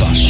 Flash.